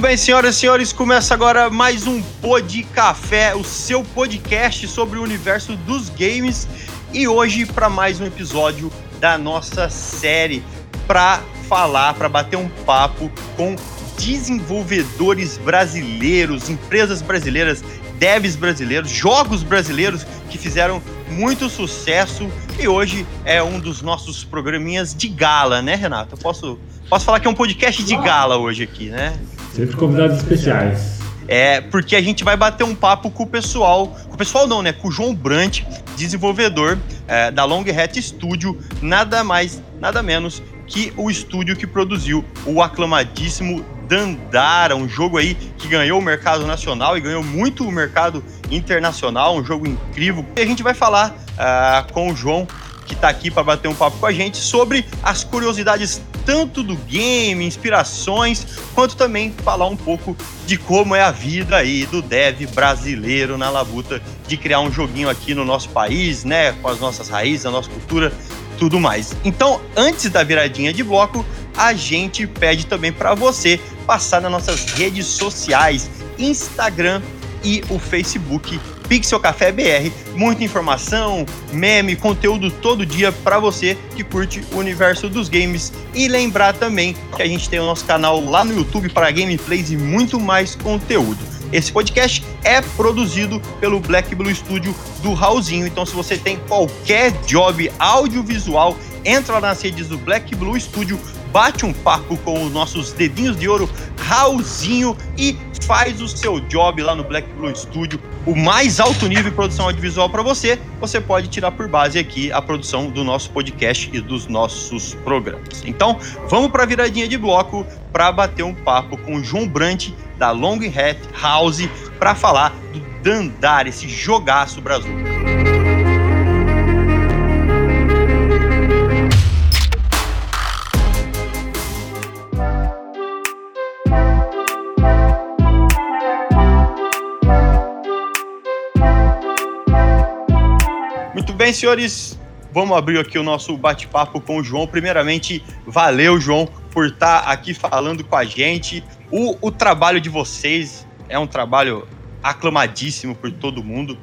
Muito bem, senhoras e senhores, começa agora mais um Pod Café, o seu podcast sobre o universo dos games. E hoje para mais um episódio da nossa série para falar, para bater um papo com desenvolvedores brasileiros, empresas brasileiras, devs brasileiros, jogos brasileiros que fizeram muito sucesso e hoje é um dos nossos programinhas de gala, né, Renato? Eu posso, posso falar que é um podcast de gala hoje aqui, né? Sempre convidados especiais. É, porque a gente vai bater um papo com o pessoal, com o pessoal não, né? Com o João Brant, desenvolvedor é, da Long Hat Studio, nada mais, nada menos que o estúdio que produziu o aclamadíssimo Dandara, um jogo aí que ganhou o mercado nacional e ganhou muito o mercado internacional, um jogo incrível. E a gente vai falar uh, com o João, que está aqui para bater um papo com a gente, sobre as curiosidades tanto do game, inspirações, quanto também falar um pouco de como é a vida aí do dev brasileiro na labuta de criar um joguinho aqui no nosso país, né, com as nossas raízes, a nossa cultura, tudo mais. Então, antes da viradinha de bloco, a gente pede também para você passar nas nossas redes sociais, Instagram e o Facebook Pixel Café BR. Muita informação, meme, conteúdo todo dia para você que curte o universo dos games. E lembrar também que a gente tem o nosso canal lá no YouTube para gameplays e muito mais conteúdo. Esse podcast é produzido pelo Black Blue Studio do Raulzinho. Então, se você tem qualquer job audiovisual, entra nas redes do Black Blue Studio, bate um papo com os nossos dedinhos de ouro, Raulzinho, e faz o seu job lá no Black Blue Studio, o mais alto nível de produção audiovisual para você. Você pode tirar por base aqui a produção do nosso podcast e dos nossos programas. Então, vamos para a viradinha de bloco para bater um papo com o João Brant da Long Hat House para falar do Dandar, esse jogaço Brasil. Bem, senhores, vamos abrir aqui o nosso bate-papo com o João. Primeiramente, valeu, João, por estar aqui falando com a gente. O, o trabalho de vocês é um trabalho aclamadíssimo por todo mundo.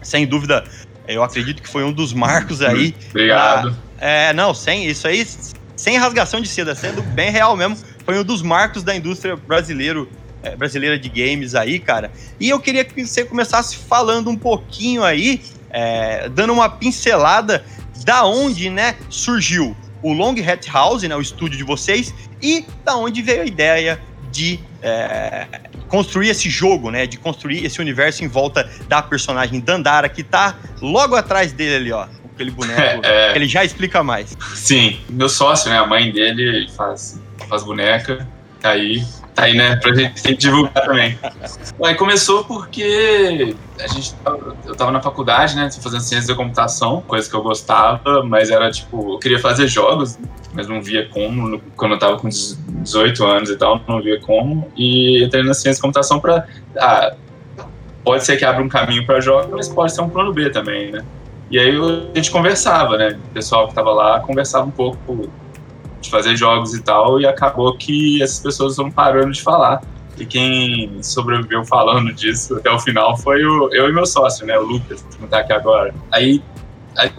Sem dúvida, eu acredito que foi um dos marcos aí. Obrigado. é, não, sem isso aí, sem rasgação de seda, sendo bem real mesmo, foi um dos marcos da indústria brasileiro, é, brasileira de games aí, cara. E eu queria que você começasse falando um pouquinho aí, é, dando uma pincelada da onde, né, surgiu o Long Hat House, né, o estúdio de vocês, e da onde veio a ideia de é, construir esse jogo, né? De construir esse universo em volta da personagem Dandara, que tá logo atrás dele ali, ó. Aquele boneco. É. Ele já explica mais. Sim, meu sócio, né? A mãe dele faz, faz boneca. Tá aí. Tá aí, né? Pra gente sempre divulgar também. Aí começou porque a gente eu tava na faculdade, né? Fazendo ciência da computação, coisa que eu gostava, mas era tipo, eu queria fazer jogos, mas não via como. Quando eu tava com 18 anos e tal, não via como. E entrei na ciência da computação pra. Ah, pode ser que abra um caminho pra jogos, mas pode ser um plano B também, né? E aí a gente conversava, né? O pessoal que tava lá conversava um pouco de fazer jogos e tal, e acabou que essas pessoas vão parando de falar. E quem sobreviveu falando disso até o final foi o, eu e meu sócio, né? O Lucas, que tá aqui agora. Aí, aí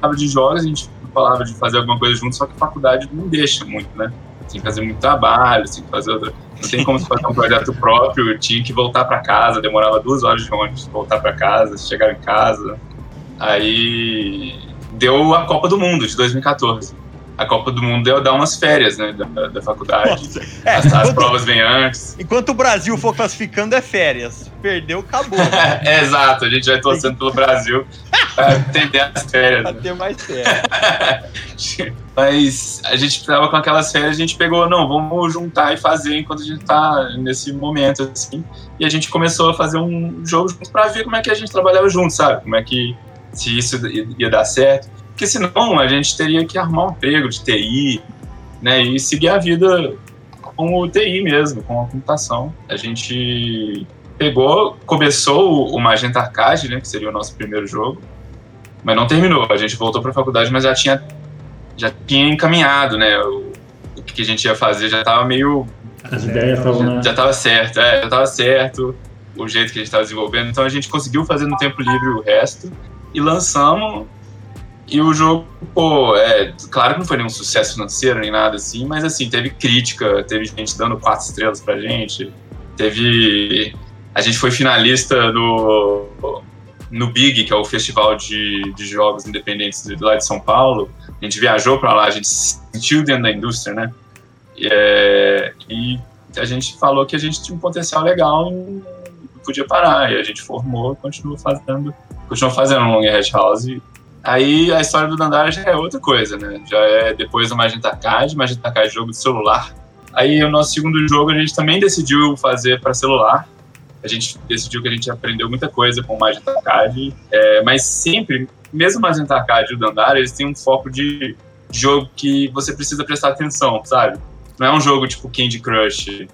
falava de jogos, a gente falava de fazer alguma coisa junto, só que a faculdade não deixa muito, né? Tem que fazer muito trabalho, tem que fazer outra... Não tem como fazer um projeto próprio, tinha que voltar para casa, demorava duas horas de ônibus voltar para casa, chegar em casa. Aí deu a Copa do Mundo de 2014. A Copa do Mundo deu dar umas férias, né, da, da faculdade. Nossa, é, As, as enquanto, provas vêm antes. enquanto o Brasil for classificando, é férias. Perdeu, acabou. É, exato, a gente vai torcendo pelo Brasil pra entender as férias. Pra né? ter mais férias. Mas a gente tava com aquelas férias, a gente pegou, não, vamos juntar e fazer enquanto a gente tá nesse momento, assim. E a gente começou a fazer um jogo junto pra ver como é que a gente trabalhava junto, sabe? Como é que se isso ia dar certo, porque senão a gente teria que arrumar um emprego de TI, né, e seguir a vida com o TI mesmo, com a computação. A gente pegou, começou o Magenta Arcade, né, que seria o nosso primeiro jogo, mas não terminou. A gente voltou para a faculdade, mas já tinha já tinha encaminhado, né, o, o que a gente ia fazer, já estava meio as ideias estavam já estava certo, é, já estava certo o jeito que a gente estava desenvolvendo. Então a gente conseguiu fazer no tempo livre o resto e lançamos. E o jogo, pô, é, claro que não foi nenhum sucesso financeiro nem nada assim, mas assim, teve crítica, teve gente dando quatro estrelas pra gente, teve. A gente foi finalista no, no Big, que é o festival de, de jogos independentes lá de São Paulo. A gente viajou para lá, a gente se sentiu dentro da indústria, né? E, é, e a gente falou que a gente tinha um potencial legal e podia parar. E a gente formou continuou fazendo, continuou fazendo Long Red House. Aí a história do Dandara já é outra coisa, né? Já é depois do Magenta Arcade, Magenta Arcade é jogo de celular. Aí o nosso segundo jogo a gente também decidiu fazer para celular. A gente decidiu que a gente aprendeu muita coisa com o Magenta Arcade, é, mas sempre, mesmo o Magenta Arcade e o Dandara, eles têm um foco de jogo que você precisa prestar atenção, sabe? Não é um jogo tipo Candy Crush.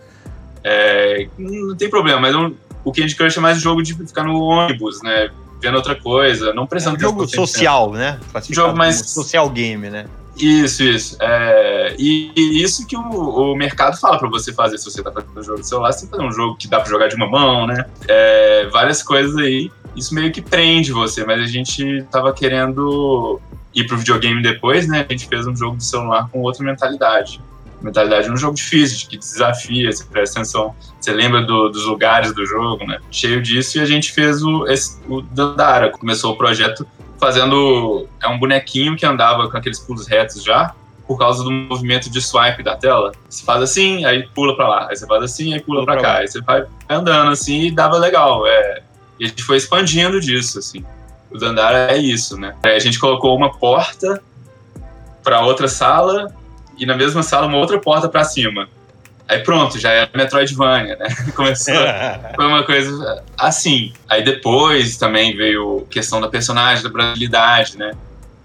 É, não tem problema, mas é um, o Candy Crush é mais um jogo de ficar no ônibus, né? Vendo outra coisa, não prestando é um jogo social, né? Jogo mais social game, né? Isso, isso. É, e, e, isso que o, o mercado fala para você fazer se você tá fazendo um jogo de celular, você tem que fazer um jogo que dá para jogar de uma mão, né? É, várias coisas aí. Isso meio que prende você, mas a gente tava querendo ir pro videogame depois, né? A gente fez um jogo de celular com outra mentalidade mentalidade num jogo difícil, que desafia, você presta atenção, você lembra do, dos lugares do jogo, né? Cheio disso, e a gente fez o, esse, o Dandara. Começou o projeto fazendo. É um bonequinho que andava com aqueles pulos retos já, por causa do movimento de swipe da tela. Você faz assim, aí pula para lá. Aí você faz assim, aí pula, pula para cá. Lá. Aí você vai andando assim e dava legal. É, e a gente foi expandindo disso, assim. O Dandara é isso, né? Aí a gente colocou uma porta para outra sala e na mesma sala uma outra porta para cima. Aí pronto, já era Metroidvania, né? Começou. foi uma coisa assim. Aí depois também veio a questão da personagem, da brasilidade, né?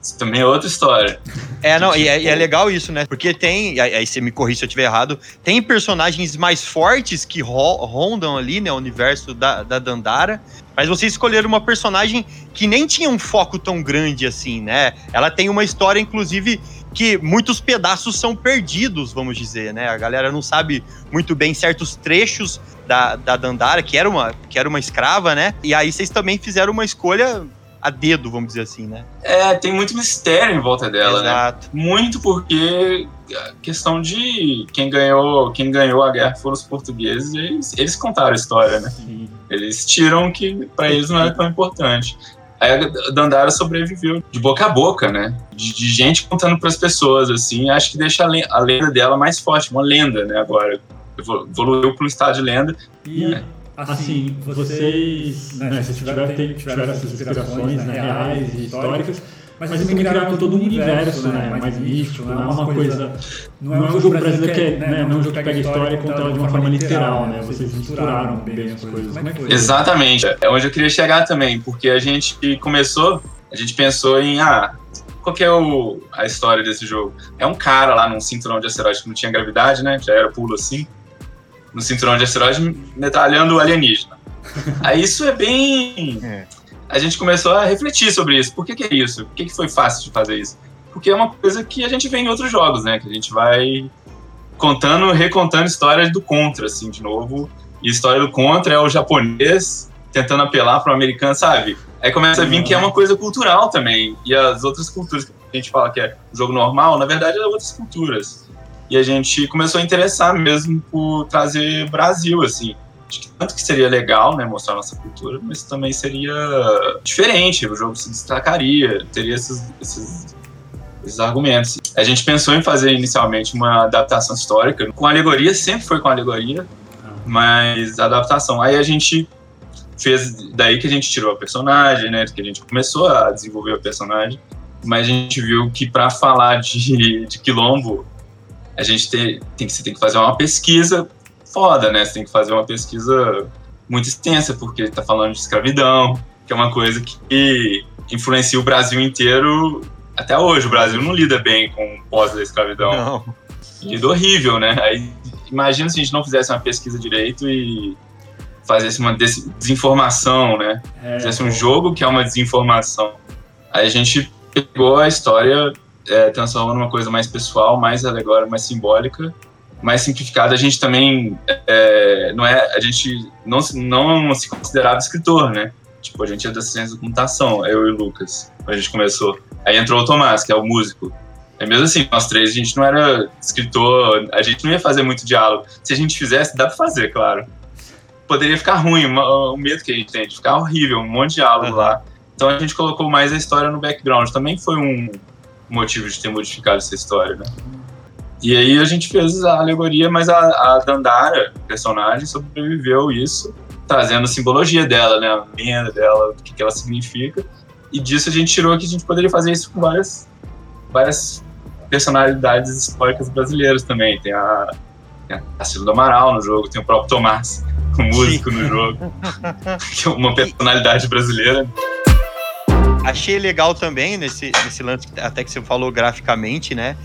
Isso também é outra história. É, não, e é, e é, legal isso, né? Porque tem, aí você me corrija se eu estiver errado, tem personagens mais fortes que ro rondam ali, né, o universo da, da Dandara, mas vocês escolheram uma personagem que nem tinha um foco tão grande assim, né? Ela tem uma história, inclusive, que muitos pedaços são perdidos, vamos dizer, né? A galera não sabe muito bem certos trechos da, da Dandara, que era, uma, que era uma escrava, né? E aí vocês também fizeram uma escolha a dedo, vamos dizer assim, né? É, tem muito mistério em volta dela, né? Exato. né? Muito porque a questão de quem ganhou, quem ganhou a guerra foram os portugueses, eles, eles contaram a história, né? Sim. Eles tiram que para eles não era tão importante. Aí a Dandara sobreviveu de boca a boca, né? De, de gente contando para as pessoas, assim. Acho que deixa a lenda dela mais forte, uma lenda, né? Agora evoluiu para um estado de lenda. E, né? assim, vocês, né, vocês tiveram, tiveram essas inspirações né, reais e históricas, mas vocês também criaram todo um universo né, né mais místico, não é uma coisa. Não é um jogo brasileiro que é, né, não é um jogo que pega a história e conta ela de uma forma literal, né? Vocês misturaram bem as coisas. Como é que foi? Exatamente. É onde eu queria chegar também, porque a gente começou, a gente pensou em, ah, qual que é o, a história desse jogo? É um cara lá num cinturão de asteroide que não tinha gravidade, né? Já era pulo assim no cinturão de asteroide metralhando o alienígena. Aí isso é bem. É. A gente começou a refletir sobre isso. Por que, que é isso? Por que, que foi fácil de fazer isso? Porque é uma coisa que a gente vê em outros jogos, né? Que a gente vai contando, recontando histórias do Contra, assim, de novo. E a história do Contra é o japonês tentando apelar para o americano, sabe? Aí começa a vir que é uma coisa cultural também. E as outras culturas que a gente fala que é jogo normal, na verdade, é outras culturas. E a gente começou a interessar mesmo por trazer Brasil, assim. Tanto que seria legal, né, mostrar nossa cultura, mas também seria diferente, o jogo se destacaria, teria esses, esses, esses argumentos. A gente pensou em fazer inicialmente uma adaptação histórica, com alegoria, sempre foi com alegoria, mas adaptação. Aí a gente fez, daí que a gente tirou a personagem, né, que a gente começou a desenvolver o personagem, mas a gente viu que para falar de, de quilombo a gente tem, tem, você tem que fazer uma pesquisa foda, né? Você tem que fazer uma pesquisa muito extensa, porque ele tá falando de escravidão, que é uma coisa que influencia o Brasil inteiro até hoje. O Brasil não lida bem com o pós da escravidão. Não. Lida horrível, né? Aí imagina se a gente não fizesse uma pesquisa direito e fizesse uma desinformação, né? É, fizesse um jogo que é uma desinformação. Aí a gente pegou a história, é, transformou numa coisa mais pessoal, mais alegórica, mais simbólica, mais simplificada. A gente também é, não é, a gente não, não se considerava escritor, né? Tipo, a gente é da ciência da computação, eu e o Lucas, quando a gente começou. Aí entrou o Tomás, que é o músico. É mesmo assim, nós três, a gente não era escritor, a gente não ia fazer muito diálogo. Se a gente fizesse, dá pra fazer, claro. Poderia ficar ruim, o medo que a gente tem de ficar horrível, um monte de diálogo uhum. lá. Então a gente colocou mais a história no background. Também foi um motivo de ter modificado essa história, né? E aí a gente fez a alegoria, mas a, a Dandara, personagem, sobreviveu isso, trazendo a simbologia dela, né? A lenda dela, o que, que ela significa. E disso a gente tirou que a gente poderia fazer isso com várias, várias personalidades históricas brasileiras também. Tem a, tem a do Amaral no jogo, tem o próprio Tomás, o músico no jogo, que é uma personalidade brasileira. Achei legal também nesse, nesse lance, até que você falou graficamente, né?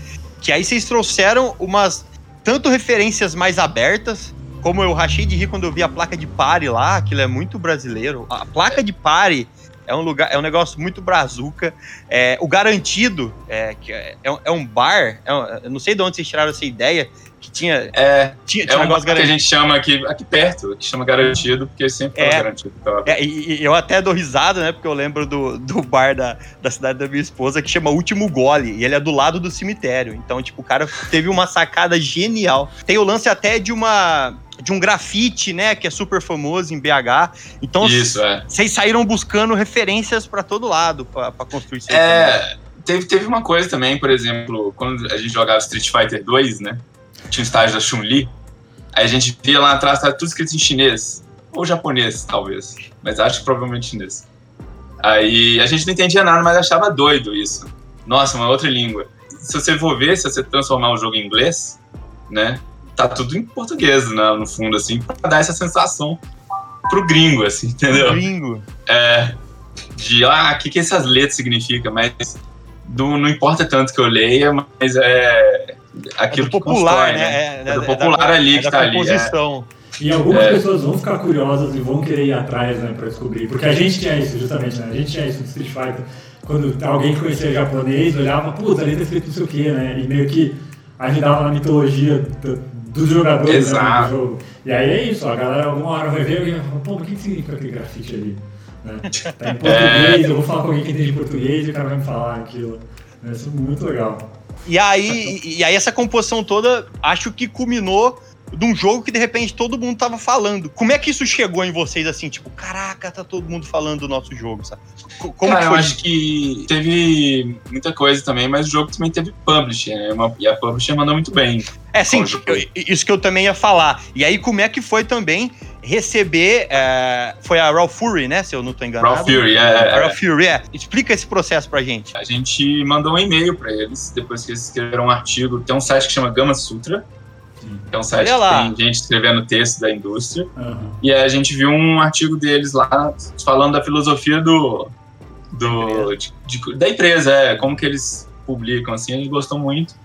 Que aí vocês trouxeram umas tanto referências mais abertas, como eu rachei de rir quando eu vi a placa de pare lá, aquilo é muito brasileiro. A placa de pare é um lugar, é um negócio muito brazuca. É, o Garantido, é, que é, é um bar, é um, eu não sei de onde vocês tiraram essa ideia, que tinha. É, tinha, tinha é um, que a gente chama aqui, aqui perto, que chama Garantido, porque sempre é, garantido. Tá? É, e, e, eu até dou risada, né? Porque eu lembro do, do bar da, da cidade da minha esposa que chama Último Gole, e ele é do lado do cemitério. Então, tipo, o cara teve uma sacada genial. Tem o lance até de uma de um grafite, né, que é super famoso em BH. Então, Isso, é. vocês saíram buscando referências para todo lado para construir isso. É, teve, teve uma coisa também, por exemplo, quando a gente jogava Street Fighter 2, né? Tinha o estágio da Chun-Li. Aí a gente via lá atrás, tá tudo escrito em chinês. Ou japonês, talvez. Mas acho que provavelmente chinês. Aí a gente não entendia nada, mas achava doido isso. Nossa, uma outra língua. Se você for ver, se você transformar o jogo em inglês, né? tá tudo em português, né, no fundo, assim, pra dar essa sensação pro gringo, assim, entendeu? Gringo. É. De, ah, o que, que essas letras significam, mas do, não importa tanto que eu leia, mas é aquilo é que popular, constrói, né? né? É, é, do popular da, ali que tá ali. É. E algumas é. pessoas vão ficar curiosas e vão querer ir atrás, né, pra descobrir. Porque a gente tinha isso, justamente, né? A gente tinha isso no Street Fighter. Quando alguém conhecia japonês, olhava, putz, ali tá escrito não sei o quê, né? E meio que ajudava na mitologia dos jogadores né, do jogo. E aí é isso, a galera alguma hora vai ver e vai falar, pô, o que, que significa aquele grafite ali? Né? Tá em português, eu vou falar com alguém que entende português e o cara vai me falar aquilo. Isso é muito legal. E aí, e aí essa composição toda, acho que culminou de um jogo que de repente todo mundo tava falando. Como é que isso chegou em vocês assim, tipo, caraca, tá todo mundo falando do nosso jogo, sabe? Como Cara, eu acho que teve muita coisa também, mas o jogo também teve publisher, né? Uma, e a publisher mandou muito bem. É, sim, eu, isso que eu também ia falar. E aí, como é que foi também receber. É, foi a Raw Fury, né? Se eu não tô enganado. Raw Fury, é. é Raw Fury, é. Explica esse processo pra gente. A gente mandou um e-mail pra eles, depois que eles escreveram um artigo. Tem um site que chama Gama Sutra é um site que tem gente escrevendo texto da indústria. Uhum. E a gente viu um artigo deles lá falando da filosofia do, do de, de, da empresa, é, como que eles publicam, assim, a gente gostou muito.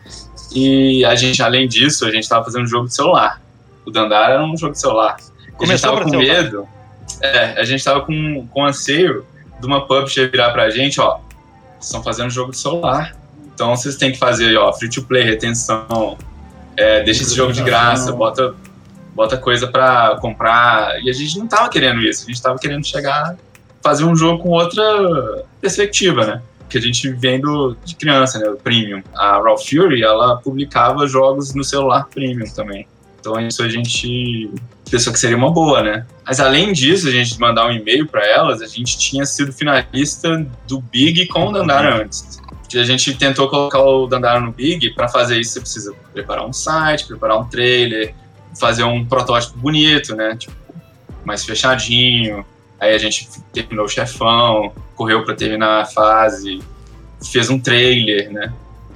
E a gente, além disso, a gente estava fazendo um jogo de celular. O Dandara era um jogo de celular. A gente estava com medo, é, a gente estava com, com anseio de uma publisher virar pra gente, ó, estão fazendo um jogo de celular. Então vocês têm que fazer, ó, free to play, retenção, é, deixa esse jogo de graça, bota, bota coisa para comprar. E a gente não tava querendo isso, a gente tava querendo chegar, fazer um jogo com outra perspectiva, né? Que a gente vem do, de criança, né? O Premium. A Raw Fury, ela publicava jogos no celular Premium também. Então isso a gente pensou que seria uma boa, né? Mas além disso, a gente mandar um e-mail para elas, a gente tinha sido finalista do Big com o Dandara antes a gente tentou colocar o Dandara no Big, para fazer isso você precisa preparar um site, preparar um trailer, fazer um protótipo bonito, né? Tipo, mais fechadinho. Aí a gente terminou o chefão, correu para terminar a fase, fez um trailer, né?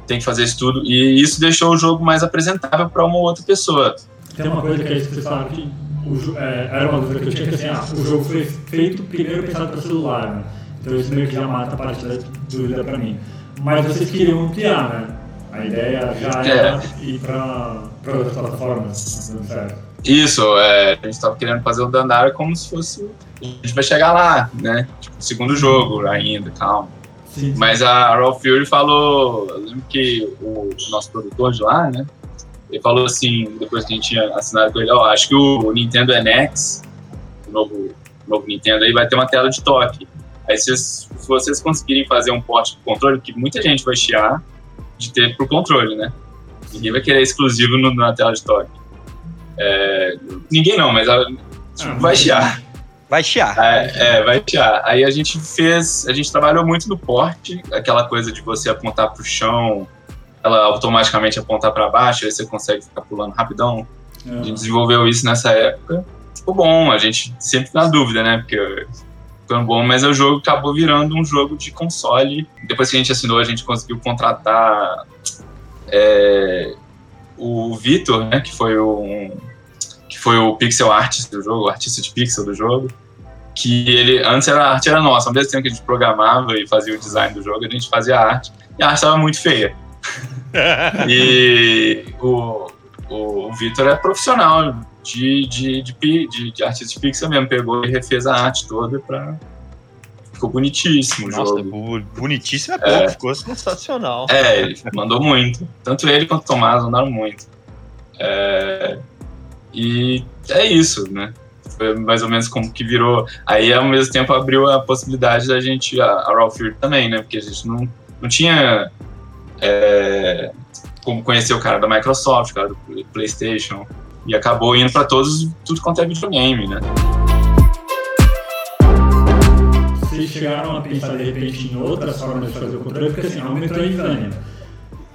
Tem que fazer isso tudo. E isso deixou o jogo mais apresentável para uma outra pessoa. Tem uma coisa que é isso que vocês falaram que o, é, era uma dúvida que eu tinha, que assim, ah, o jogo foi feito primeiro pensado para celular, né? Então isso meio que já mata a parte da dúvida para mim. Mas vocês queriam ampliar, né? A ideia já é. era é. ir para outras plataformas, certo? Isso, é, a gente estava querendo fazer o Dandara como se fosse. A gente vai chegar lá, né? Tipo, segundo jogo ainda, calma. Sim. Mas a Raw Fury falou. Eu lembro que o nosso produtor de lá, né? Ele falou assim, depois que a gente tinha assinado com ele: Ó, oh, acho que o Nintendo NX, o novo, novo Nintendo aí, vai ter uma tela de toque. Aí, se, se vocês conseguirem fazer um porte do controle, que muita gente vai chiar de ter pro controle, né? Ninguém vai querer exclusivo no, na tela de toque. É, ninguém não, mas a, tipo, ah, vai chiar. Vai chiar. É, é, vai chiar. Aí a gente fez, a gente trabalhou muito no porte, aquela coisa de você apontar pro chão, ela automaticamente apontar para baixo, aí você consegue ficar pulando rapidão. É. A gente desenvolveu isso nessa época. Ficou bom, a gente sempre na dúvida, né? Porque ficou bom, mas o jogo acabou virando um jogo de console. Depois que a gente assinou, a gente conseguiu contratar é, o Vitor, né? Que foi um que foi o pixel artist do jogo, o artista de pixel do jogo, que ele antes era, a arte era nossa, ao mesmo tempo que a gente programava e fazia o design do jogo, a gente fazia a arte, e a arte estava muito feia. E o, o, o Vitor é profissional de, de, de, de, de artista de pixel mesmo, pegou e refez a arte toda para ficou bonitíssimo o Nossa, jogo. bonitíssimo é pouco, é. ficou sensacional. É, ele mandou muito. Tanto ele quanto o Tomás mandaram muito. É, e é isso, né? Foi mais ou menos como que virou. Aí, ao mesmo tempo, abriu a possibilidade da gente, a, a Raw Fury também, né? Porque a gente não, não tinha é, como conhecer o cara da Microsoft, o cara do PlayStation, e acabou indo para todos, tudo quanto é videogame, né? Vocês chegaram a pensar de repente em outras formas de fazer o controle, porque assim, é uma Metroidvania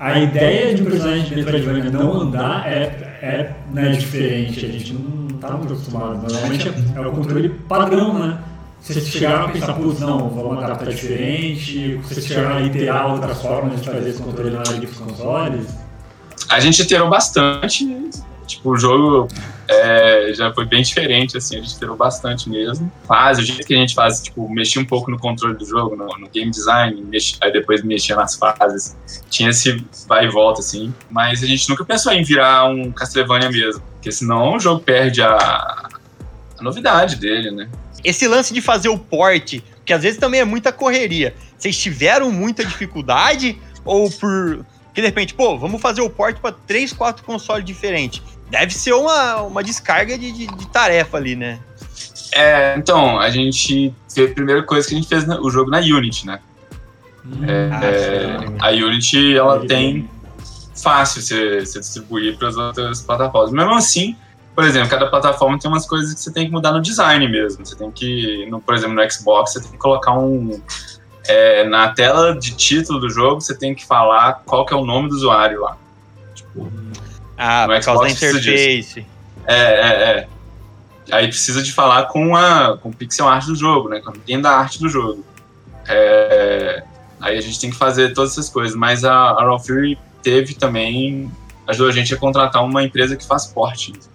a ideia de um personagem de Metroidvania não andar é, é né, diferente, a gente não está muito acostumado. Normalmente é, é o controle padrão, né? Vocês chegaram a pensar, putz, não, vamos adaptar diferente, vocês chegaram a iterar outras formas de fazer esse controle na área dos consoles? A gente iterou bastante, Tipo, o jogo é, já foi bem diferente, assim, a gente teve bastante mesmo. Faz, o jeito que a gente faz, tipo, mexia um pouco no controle do jogo, no, no game design, mex, aí depois mexia nas fases. Tinha esse vai e volta, assim. Mas a gente nunca pensou em virar um Castlevania mesmo, porque senão o jogo perde a, a novidade dele, né? Esse lance de fazer o porte, que às vezes também é muita correria. Vocês tiveram muita dificuldade ou por que de repente, pô, vamos fazer o porte para três, quatro consoles diferentes deve ser uma, uma descarga de, de, de tarefa ali, né? É, então, a gente. A primeira coisa que a gente fez o jogo na Unity, né? Hum, é, ah, é, a Unity, ela tem fácil você, você distribuir para as outras plataformas. Mesmo assim, por exemplo, cada plataforma tem umas coisas que você tem que mudar no design mesmo. Você tem que, no, por exemplo, no Xbox, você tem que colocar um. É, na tela de título do jogo, você tem que falar qual que é o nome do usuário lá. Tipo, ah, no por causa da interface. É, é, é. Aí precisa de falar com a com o pixel art do jogo, né? Com a da arte do jogo. É, aí a gente tem que fazer todas essas coisas. Mas a, a Raw Fury teve também ajudou a gente a contratar uma empresa que faz porting.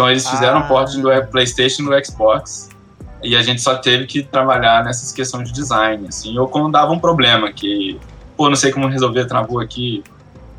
Então eles fizeram ah. porting do PlayStation e do Xbox e a gente só teve que trabalhar nessas questões de design, assim. Ou quando dava um problema que, pô, não sei como resolver, travou aqui,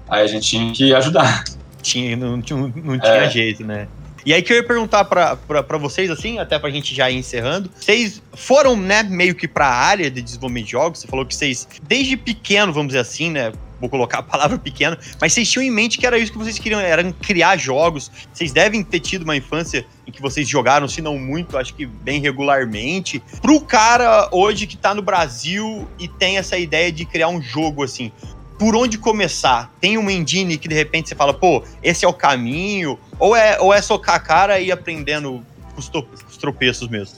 aí a gente tinha que ajudar tinha, não, não, não tinha é. jeito, né? E aí que eu ia perguntar pra, pra, pra vocês, assim, até pra gente já ir encerrando. Vocês foram, né, meio que pra área de desenvolvimento de jogos. Você falou que vocês, desde pequeno, vamos dizer assim, né? Vou colocar a palavra pequeno, mas vocês tinham em mente que era isso que vocês queriam, era criar jogos. Vocês devem ter tido uma infância em que vocês jogaram, se não muito, acho que bem regularmente. Pro cara hoje que tá no Brasil e tem essa ideia de criar um jogo assim, por onde começar? Tem uma engine que de repente você fala, pô, esse é o caminho? Ou é, ou é socar a cara e ir aprendendo os, os tropeços mesmo?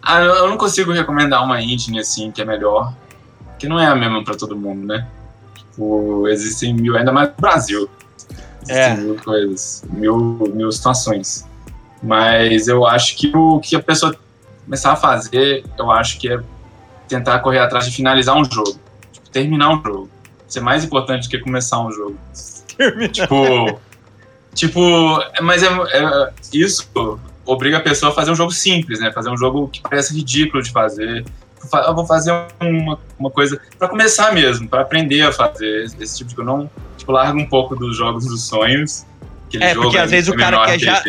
Ah, eu não consigo recomendar uma engine assim que é melhor, que não é a mesma para todo mundo, né? Tipo, existem mil, ainda mais no Brasil. Existem é. mil coisas, mil, mil situações. Mas eu acho que o que a pessoa começar a fazer, eu acho que é tentar correr atrás de finalizar um jogo. Tipo, terminar um jogo ser mais importante do que começar um jogo. tipo. Tipo, mas é, é, isso obriga a pessoa a fazer um jogo simples, né? Fazer um jogo que parece ridículo de fazer, eu vou fazer uma, uma coisa para começar mesmo, para aprender a fazer esse tipo de coisa. Não, tipo, larga um pouco dos jogos dos sonhos. É, porque às vezes o cara quer já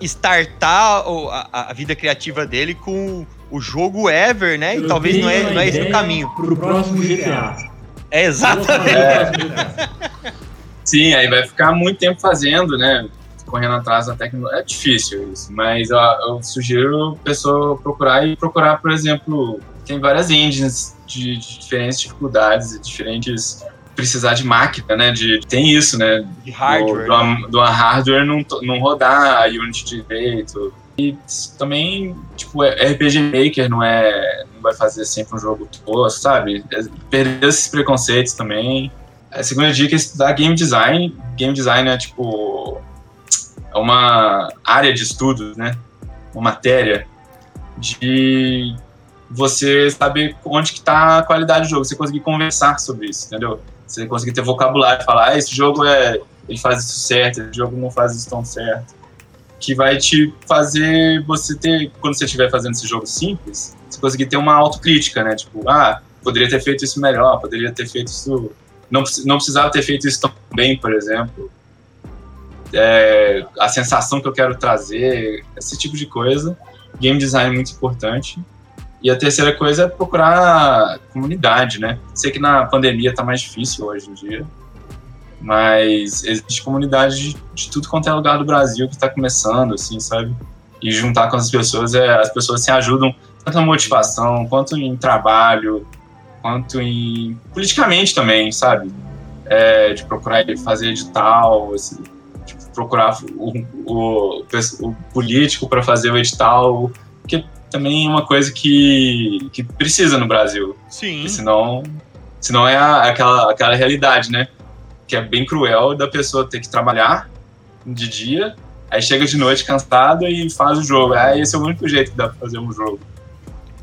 startar a, a vida criativa dele com o jogo ever, né? E eu talvez não é, não é esse o caminho. Pro próximo GTA. É exatamente. É. Sim, aí vai ficar muito tempo fazendo, né? Correndo atrás da tecnologia. É difícil isso, mas ó, eu sugiro a pessoa procurar e procurar, por exemplo, tem várias engines de, de diferentes dificuldades e diferentes precisar de máquina, né? De, tem isso, né? De hardware. Do, do, do hardware não, não rodar a Unity direito. E também, tipo, RPG Maker não é. não vai fazer sempre um jogo todo, sabe? É, perder esses preconceitos também. A segunda dica é estudar game design. Game design é tipo. É uma área de estudo, né? Uma matéria de você saber onde que tá a qualidade do jogo, você conseguir conversar sobre isso, entendeu? Você conseguir ter vocabulário, falar, ah, esse jogo é, ele faz isso certo, esse jogo não faz isso tão certo. Que vai te fazer você ter, quando você estiver fazendo esse jogo simples, você conseguir ter uma autocrítica, né? Tipo, ah, poderia ter feito isso melhor, poderia ter feito isso. Não, não precisava ter feito isso tão bem, por exemplo. É, a sensação que eu quero trazer, esse tipo de coisa. Game design é muito importante. E a terceira coisa é procurar comunidade, né? Sei que na pandemia tá mais difícil hoje em dia, mas existe comunidade de, de tudo quanto é lugar do Brasil que está começando, assim, sabe? E juntar com as pessoas, é, as pessoas se ajudam tanto na motivação, quanto em trabalho, quanto em politicamente também, sabe? É, de procurar fazer edital, assim, procurar o, o, o político para fazer o edital, porque também é uma coisa que, que precisa no Brasil. Sim. Porque senão, senão é a, aquela, aquela realidade, né? Que é bem cruel da pessoa ter que trabalhar de dia, aí chega de noite cansado e faz o jogo. É, esse é o único jeito que dá pra fazer um jogo.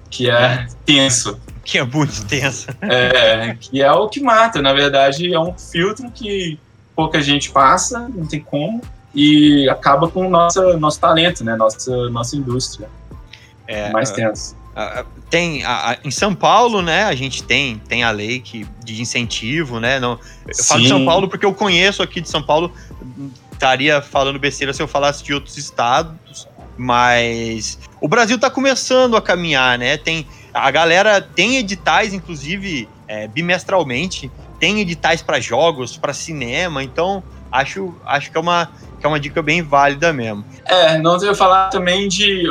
Que é tenso. Que é muito tenso. É, que é o que mata. Na verdade, é um filtro que pouca gente passa, não tem como, e acaba com o nosso, nosso talento, né? Nossa, nossa indústria. É, mais ah, tenso. Uh, tem a, a, em São Paulo, né? A gente tem tem a lei que, de incentivo, né? Não, eu Sim. falo de São Paulo porque eu conheço aqui de São Paulo. Estaria falando besteira se eu falasse de outros estados, mas o Brasil está começando a caminhar, né? Tem a galera tem editais, inclusive é, bimestralmente, tem editais para jogos, para cinema. Então acho acho que é uma que é uma dica bem válida mesmo. É, não eu falar também de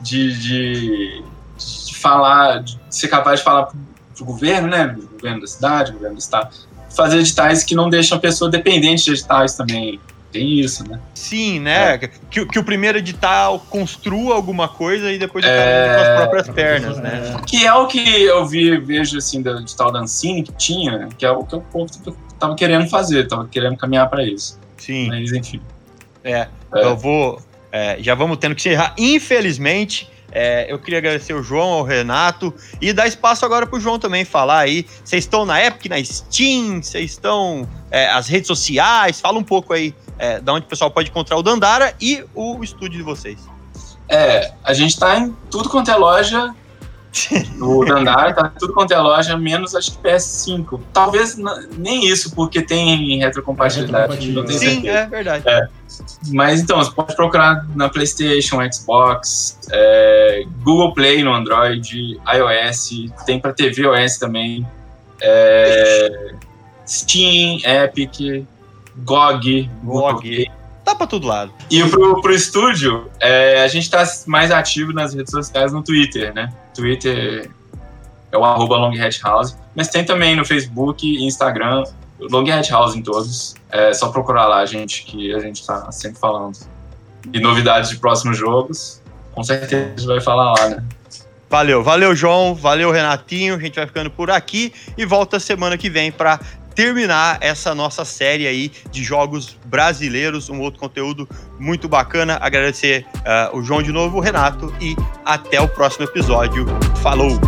de, de, de falar, de ser capaz de falar para o governo, né? O governo da cidade, o governo do estado, fazer editais que não deixam a pessoa dependente de editais também. Tem isso, né? Sim, né? É. Que, que o primeiro edital construa alguma coisa e depois o cara é... com as próprias pernas, né? Que é o que eu vi, vejo assim, do edital da Ancine que tinha, que é o que o povo tava querendo fazer, tava querendo caminhar para isso. Sim. Mas enfim. É, é. eu vou é, já vamos tendo que encerrar, infelizmente. É, eu queria agradecer o João, ao Renato e dar espaço agora para o João também falar aí. Vocês estão na Epic, na Steam, vocês estão é, as redes sociais. Fala um pouco aí é, da onde o pessoal pode encontrar o Dandara e o estúdio de vocês. É, a gente está em tudo quanto é loja o Dandara tá tudo quanto é loja, menos acho que PS5. Talvez nem isso, porque tem retrocompatibilidade. Não Sim, certeza. é verdade. É. Mas então, você pode procurar na PlayStation, Xbox, é, Google Play no Android, iOS, tem para TV OS também, é, Steam, Epic, GOG, GOG. Tá pra todo lado. E pro, pro estúdio, é, a gente tá mais ativo nas redes sociais no Twitter, né? Twitter é o arroba House, mas tem também no Facebook e Instagram, Longhead House em todos. É só procurar lá, gente, que a gente tá sempre falando. E novidades de próximos jogos, com certeza vai falar lá, né? Valeu, valeu, João, valeu, Renatinho. A gente vai ficando por aqui e volta semana que vem para terminar essa nossa série aí de jogos brasileiros, um outro conteúdo muito bacana. Agradecer uh, o João de novo, o Renato e até o próximo episódio. Falou!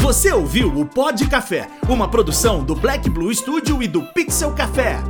Você ouviu o Pod Café, uma produção do Black Blue Studio e do Pixel Café.